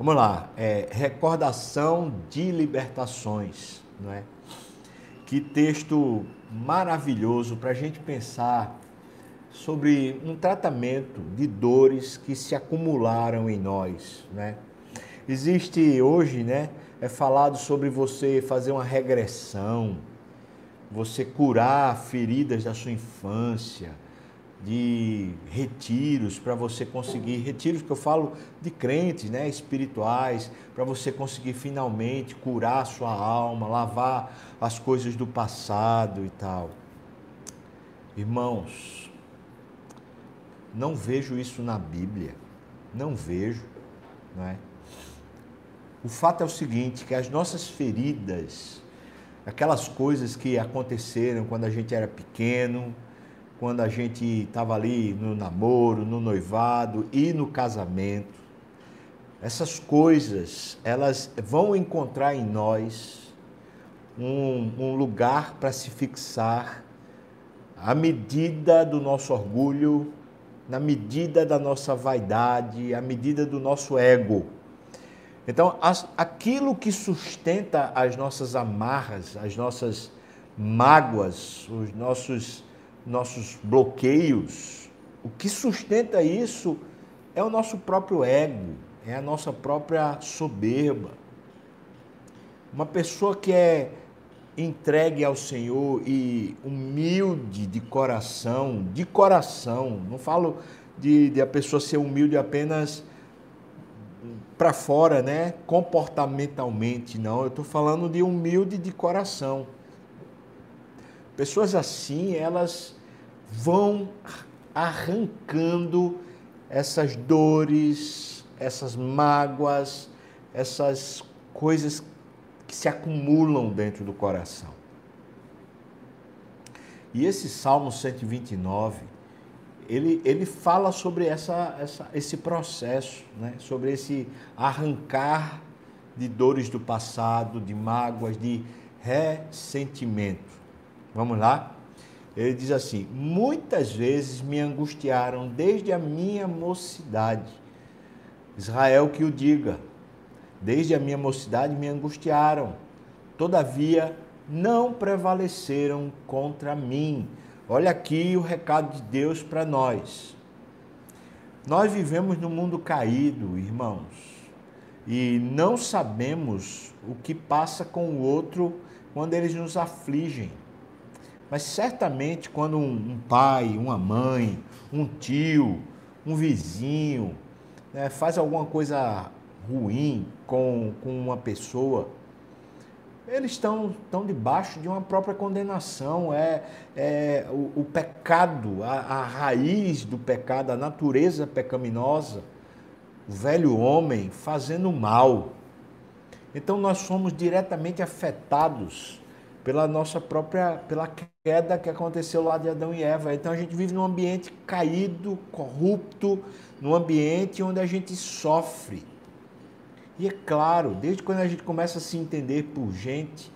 Vamos lá, é, recordação de libertações, não é? Que texto maravilhoso para a gente pensar sobre um tratamento de dores que se acumularam em nós, né? Existe hoje, né, é falado sobre você fazer uma regressão, você curar feridas da sua infância, de retiros para você conseguir, retiros que eu falo de crentes, né, espirituais, para você conseguir finalmente curar a sua alma, lavar as coisas do passado e tal. Irmãos, não vejo isso na Bíblia, não vejo, não é? O fato é o seguinte, que as nossas feridas, aquelas coisas que aconteceram quando a gente era pequeno, quando a gente estava ali no namoro, no noivado e no casamento. Essas coisas, elas vão encontrar em nós um, um lugar para se fixar à medida do nosso orgulho, na medida da nossa vaidade, à medida do nosso ego. Então, as, aquilo que sustenta as nossas amarras, as nossas mágoas, os nossos nossos bloqueios, o que sustenta isso é o nosso próprio ego, é a nossa própria soberba. Uma pessoa que é entregue ao Senhor e humilde de coração, de coração, não falo de, de a pessoa ser humilde apenas para fora, né? Comportamentalmente, não. Eu estou falando de humilde de coração Pessoas assim, elas vão arrancando essas dores, essas mágoas, essas coisas que se acumulam dentro do coração. E esse Salmo 129, ele, ele fala sobre essa, essa, esse processo, né? sobre esse arrancar de dores do passado, de mágoas, de ressentimento. Vamos lá? Ele diz assim: Muitas vezes me angustiaram desde a minha mocidade. Israel que o diga. Desde a minha mocidade me angustiaram. Todavia não prevaleceram contra mim. Olha aqui o recado de Deus para nós. Nós vivemos num mundo caído, irmãos, e não sabemos o que passa com o outro quando eles nos afligem. Mas certamente quando um, pai, uma mãe, um tio, um vizinho né, faz alguma coisa ruim com, com uma pessoa, eles estão, estão debaixo de uma própria condenação. É, é o, o pecado, a, a raiz do pecado, a natureza pecaminosa, o velho homem fazendo mal. Então nós somos diretamente afetados pela nossa própria, pela queda que aconteceu lá de Adão e Eva. Então a gente vive num ambiente caído, corrupto, num ambiente onde a gente sofre. E é claro, desde quando a gente começa a se entender por gente,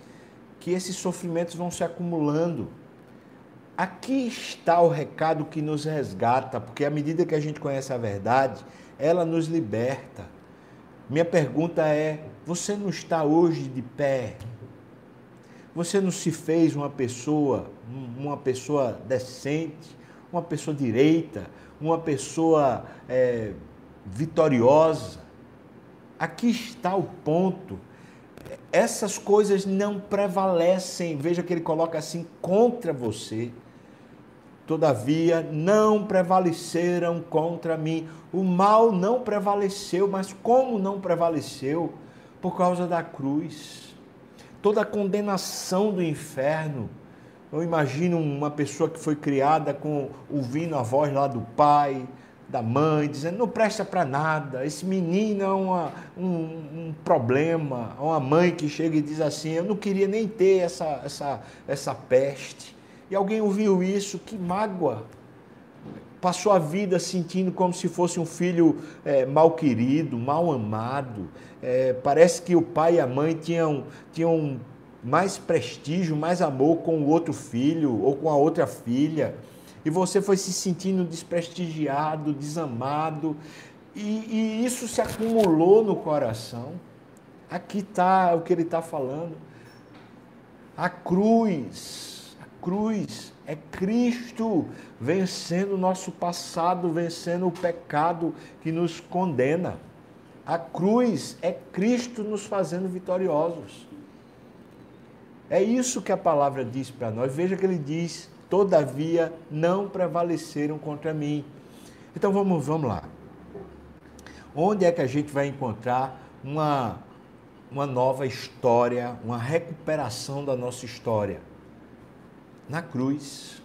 que esses sofrimentos vão se acumulando. Aqui está o recado que nos resgata, porque à medida que a gente conhece a verdade, ela nos liberta. Minha pergunta é: você não está hoje de pé você não se fez uma pessoa, uma pessoa decente, uma pessoa direita, uma pessoa é, vitoriosa. Aqui está o ponto. Essas coisas não prevalecem, veja que ele coloca assim, contra você. Todavia, não prevaleceram contra mim. O mal não prevaleceu, mas como não prevaleceu? Por causa da cruz toda a condenação do inferno. Eu imagino uma pessoa que foi criada com ouvindo a voz lá do pai, da mãe, dizendo não presta para nada, esse menino é uma, um, um, problema. Uma mãe que chega e diz assim, eu não queria nem ter essa, essa, essa peste. E alguém ouviu isso, que mágoa. Passou a vida sentindo como se fosse um filho é, mal querido, mal amado, é, parece que o pai e a mãe tinham, tinham mais prestígio, mais amor com o outro filho ou com a outra filha, e você foi se sentindo desprestigiado, desamado. e, e isso se acumulou no coração. Aqui está o que ele está falando. A cruz, a cruz é Cristo vencendo o nosso passado, vencendo o pecado que nos condena. A cruz é Cristo nos fazendo vitoriosos. É isso que a palavra diz para nós. Veja que ele diz: todavia não prevaleceram contra mim. Então vamos, vamos lá. Onde é que a gente vai encontrar uma, uma nova história, uma recuperação da nossa história? Na cruz.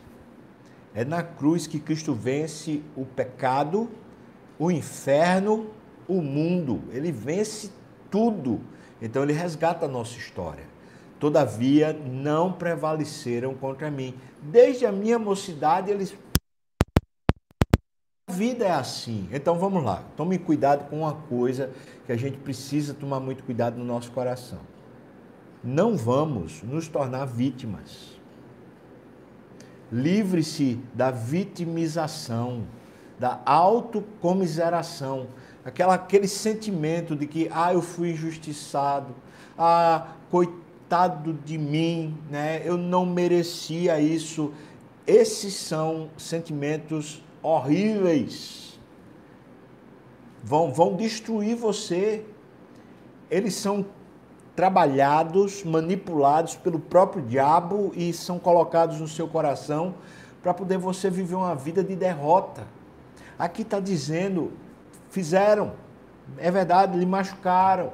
É na cruz que Cristo vence o pecado, o inferno, o mundo. Ele vence tudo. Então ele resgata a nossa história. Todavia não prevaleceram contra mim. Desde a minha mocidade eles vida é assim. Então vamos lá. Tome cuidado com uma coisa que a gente precisa tomar muito cuidado no nosso coração. Não vamos nos tornar vítimas. Livre-se da vitimização, da autocomiseração, aquela, aquele sentimento de que, ah, eu fui injustiçado, ah, coitado de mim, né? eu não merecia isso. Esses são sentimentos horríveis. Vão, vão destruir você. Eles são trabalhados, manipulados pelo próprio diabo e são colocados no seu coração para poder você viver uma vida de derrota. Aqui está dizendo: fizeram, é verdade, lhe machucaram,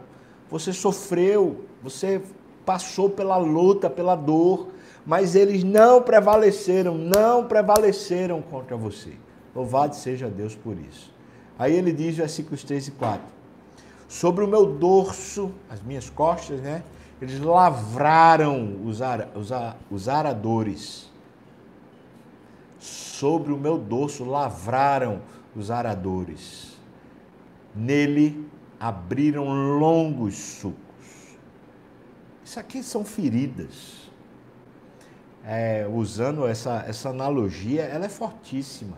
você sofreu, você passou pela luta, pela dor, mas eles não prevaleceram, não prevaleceram contra você. Louvado seja Deus por isso. Aí ele diz, versículos 3 e 4: Sobre o meu dorso, as minhas costas, né? Eles lavraram os, os, os aradores. Sobre o meu dorso lavraram os aradores. Nele abriram longos sucos. Isso aqui são feridas. É, usando essa, essa analogia, ela é fortíssima.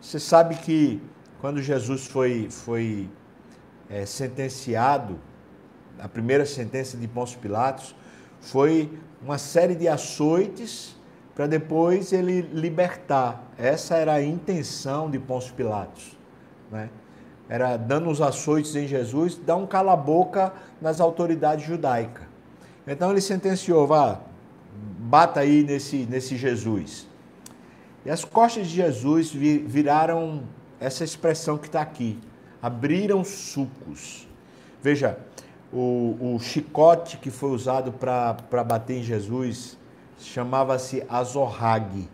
Você sabe que quando Jesus foi, foi é, sentenciado, a primeira sentença de Pôncio Pilatos foi uma série de açoites para depois ele libertar. Essa era a intenção de Pôncio Pilatos. Né? Era dando os açoites em Jesus, dar um cala-boca nas autoridades judaicas. Então ele sentenciou, vá, bata aí nesse, nesse Jesus. E as costas de Jesus viraram essa expressão que está aqui. Abriram sucos. Veja, o, o chicote que foi usado para bater em Jesus chamava-se azorrague.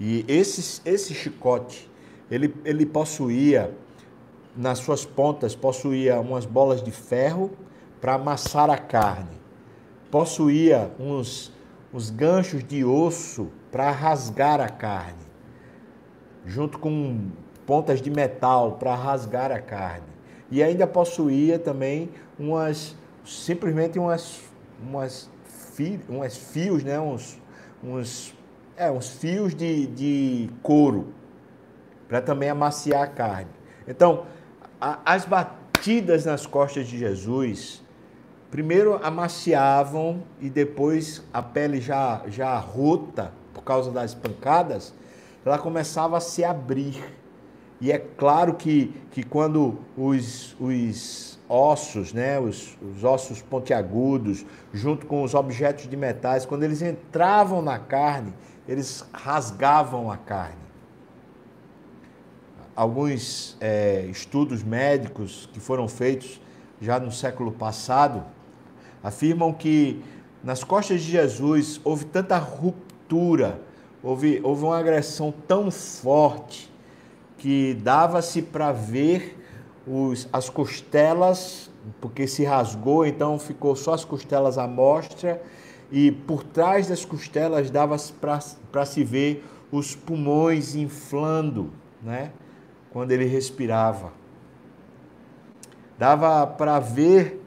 E esse, esse chicote, ele, ele possuía, nas suas pontas, possuía umas bolas de ferro para amassar a carne. Possuía uns, uns ganchos de osso para rasgar a carne, junto com pontas de metal para rasgar a carne. E ainda possuía também umas, simplesmente umas, umas, fi, umas fios, né? uns, uns, é, uns fios de, de couro para também amaciar a carne. Então, a, as batidas nas costas de Jesus, primeiro amaciavam e depois a pele já, já rota por causa das pancadas, ela começava a se abrir. E é claro que, que quando os, os ossos, né, os, os ossos pontiagudos, junto com os objetos de metais, quando eles entravam na carne, eles rasgavam a carne. Alguns é, estudos médicos que foram feitos já no século passado afirmam que nas costas de Jesus houve tanta ruptura houve, houve uma agressão tão forte que dava-se para ver os, as costelas, porque se rasgou, então ficou só as costelas à mostra, e por trás das costelas dava-se para se ver os pulmões inflando, né? quando ele respirava. Dava para ver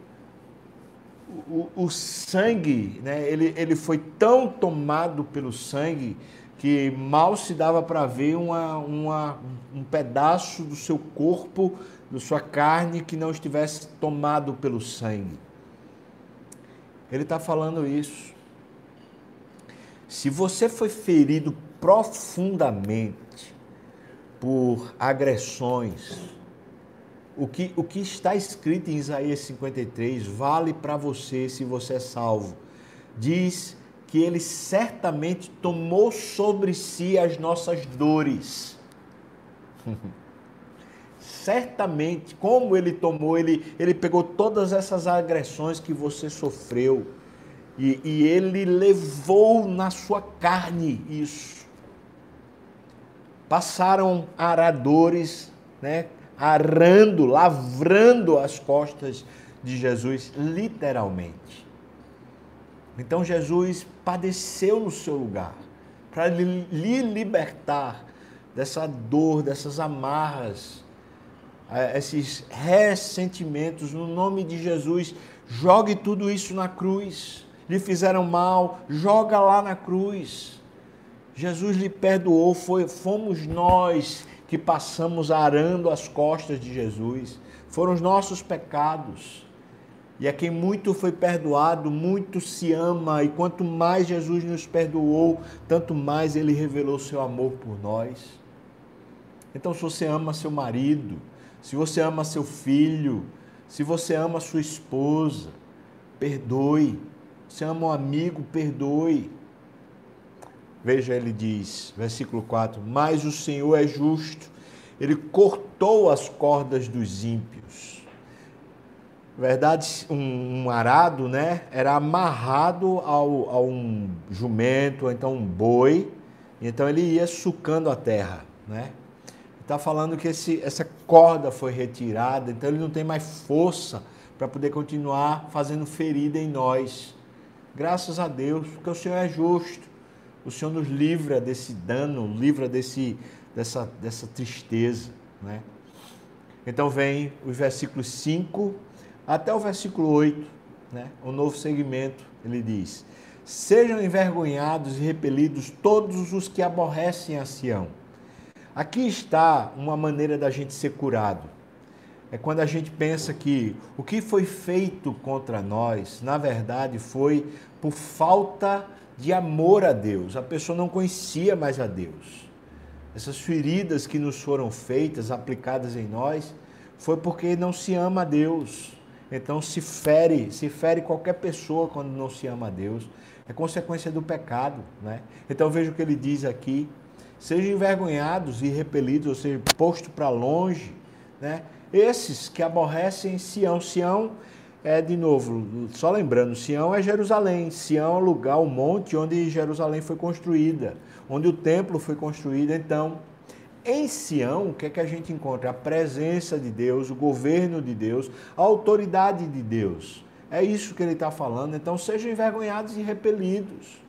o, o sangue, né, ele, ele foi tão tomado pelo sangue que mal se dava para ver uma, uma, um pedaço do seu corpo da sua carne que não estivesse tomado pelo sangue. Ele está falando isso. Se você foi ferido profundamente por agressões, o que, o que está escrito em Isaías 53 vale para você se você é salvo. Diz que ele certamente tomou sobre si as nossas dores. certamente, como ele tomou, ele, ele pegou todas essas agressões que você sofreu e, e ele levou na sua carne isso. Passaram aradores, né, arando, lavrando as costas de Jesus, literalmente. Então Jesus padeceu no seu lugar, para lhe libertar dessa dor, dessas amarras, esses ressentimentos, no nome de Jesus, jogue tudo isso na cruz. Lhe fizeram mal, joga lá na cruz. Jesus lhe perdoou, foi, fomos nós que passamos arando as costas de Jesus. Foram os nossos pecados. E a quem muito foi perdoado, muito se ama, e quanto mais Jesus nos perdoou, tanto mais ele revelou seu amor por nós. Então, se você ama seu marido, se você ama seu filho, se você ama sua esposa, perdoe. Se ama um amigo, perdoe. Veja, ele diz, versículo 4: Mas o Senhor é justo, ele cortou as cordas dos ímpios. verdade, um, um arado, né, era amarrado ao, a um jumento, ou então um boi, então ele ia sucando a terra, né? está falando que esse, essa corda foi retirada, então ele não tem mais força para poder continuar fazendo ferida em nós. Graças a Deus, porque o Senhor é justo. O Senhor nos livra desse dano, livra desse, dessa, dessa tristeza. Né? Então vem os versículos 5 até o versículo 8, né? o novo segmento, ele diz: Sejam envergonhados e repelidos todos os que aborrecem a Sião Aqui está uma maneira da gente ser curado. É quando a gente pensa que o que foi feito contra nós, na verdade, foi por falta de amor a Deus. A pessoa não conhecia mais a Deus. Essas feridas que nos foram feitas, aplicadas em nós, foi porque não se ama a Deus. Então se fere, se fere qualquer pessoa quando não se ama a Deus. É consequência do pecado, né? Então veja o que ele diz aqui sejam envergonhados e repelidos, ou seja, posto para longe, né? Esses que aborrecem Sião. Sião é, de novo, só lembrando, Sião é Jerusalém. Sião é o lugar, o monte onde Jerusalém foi construída, onde o templo foi construído. Então, em Sião, o que é que a gente encontra? A presença de Deus, o governo de Deus, a autoridade de Deus. É isso que ele está falando. Então, sejam envergonhados e repelidos.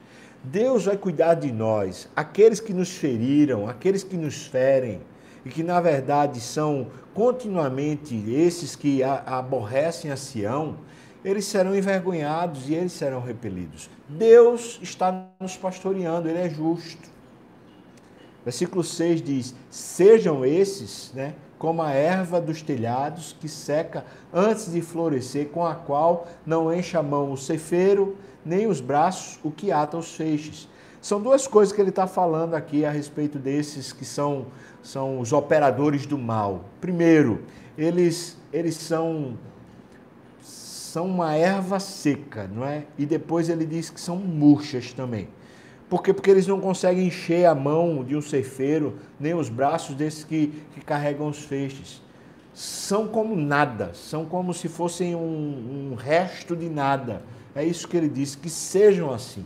Deus vai cuidar de nós, aqueles que nos feriram, aqueles que nos ferem, e que na verdade são continuamente esses que aborrecem a Sião, eles serão envergonhados e eles serão repelidos. Deus está nos pastoreando, Ele é justo. Versículo 6 diz: Sejam esses, né, como a erva dos telhados que seca antes de florescer, com a qual não enche a mão o cefeiro, nem os braços o que ata os feixes. São duas coisas que ele está falando aqui a respeito desses que são, são os operadores do mal. Primeiro, eles, eles são, são uma erva seca, não é? E depois ele diz que são murchas também. Por quê? Porque eles não conseguem encher a mão de um ceifeiro, nem os braços desses que, que carregam os feixes. São como nada, são como se fossem um, um resto de nada é isso que ele diz, que sejam assim.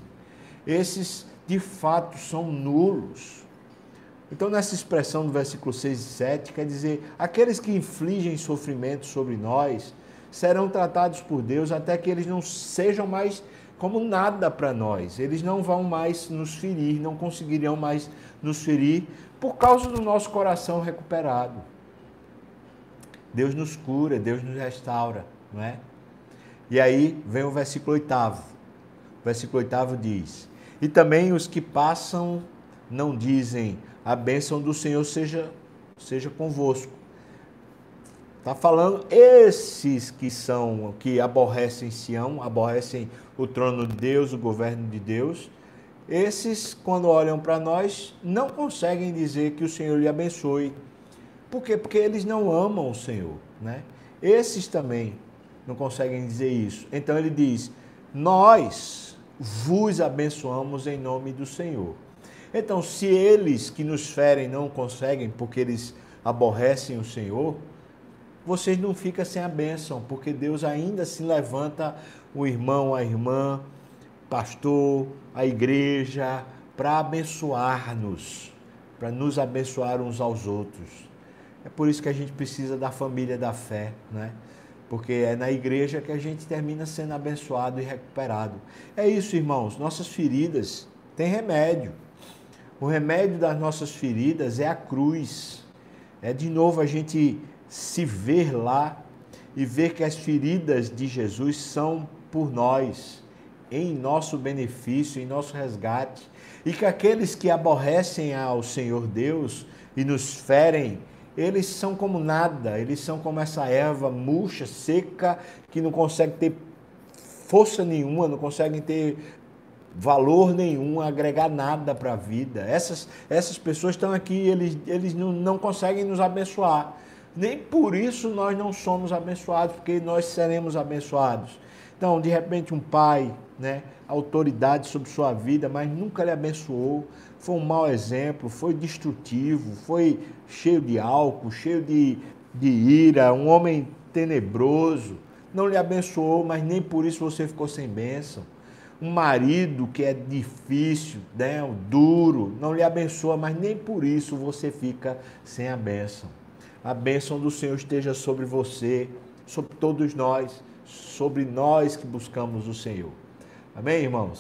Esses, de fato, são nulos. Então, nessa expressão do versículo 6 e 7, quer dizer, aqueles que infligem sofrimento sobre nós serão tratados por Deus até que eles não sejam mais como nada para nós. Eles não vão mais nos ferir, não conseguirão mais nos ferir por causa do nosso coração recuperado. Deus nos cura, Deus nos restaura, não é? E aí vem o versículo oitavo. O versículo oitavo diz: E também os que passam não dizem, a bênção do Senhor seja, seja convosco. Está falando esses que são, que aborrecem Sião, aborrecem o trono de Deus, o governo de Deus. Esses, quando olham para nós, não conseguem dizer que o Senhor lhe abençoe. Por quê? Porque eles não amam o Senhor, né? Esses também não conseguem dizer isso. Então ele diz: Nós vos abençoamos em nome do Senhor. Então, se eles que nos ferem não conseguem porque eles aborrecem o Senhor, vocês não ficam sem a bênção, porque Deus ainda se levanta o irmão, a irmã, pastor, a igreja, para abençoar-nos, para nos abençoar uns aos outros. É por isso que a gente precisa da família da fé, né? Porque é na igreja que a gente termina sendo abençoado e recuperado. É isso, irmãos. Nossas feridas têm remédio. O remédio das nossas feridas é a cruz. É de novo a gente se ver lá e ver que as feridas de Jesus são por nós, em nosso benefício, em nosso resgate, e que aqueles que aborrecem ao Senhor Deus e nos ferem, eles são como nada, eles são como essa erva murcha, seca, que não consegue ter força nenhuma, não conseguem ter valor nenhum, agregar nada para a vida. Essas, essas pessoas estão aqui, eles, eles não, não conseguem nos abençoar. Nem por isso nós não somos abençoados, porque nós seremos abençoados. Então, de repente, um pai, né, autoridade sobre sua vida, mas nunca lhe abençoou, foi um mau exemplo, foi destrutivo, foi cheio de álcool, cheio de, de ira, um homem tenebroso, não lhe abençoou, mas nem por isso você ficou sem bênção. Um marido que é difícil, né, duro, não lhe abençoa, mas nem por isso você fica sem a bênção a bênção do Senhor esteja sobre você, sobre todos nós, sobre nós que buscamos o Senhor. Amém, irmãos?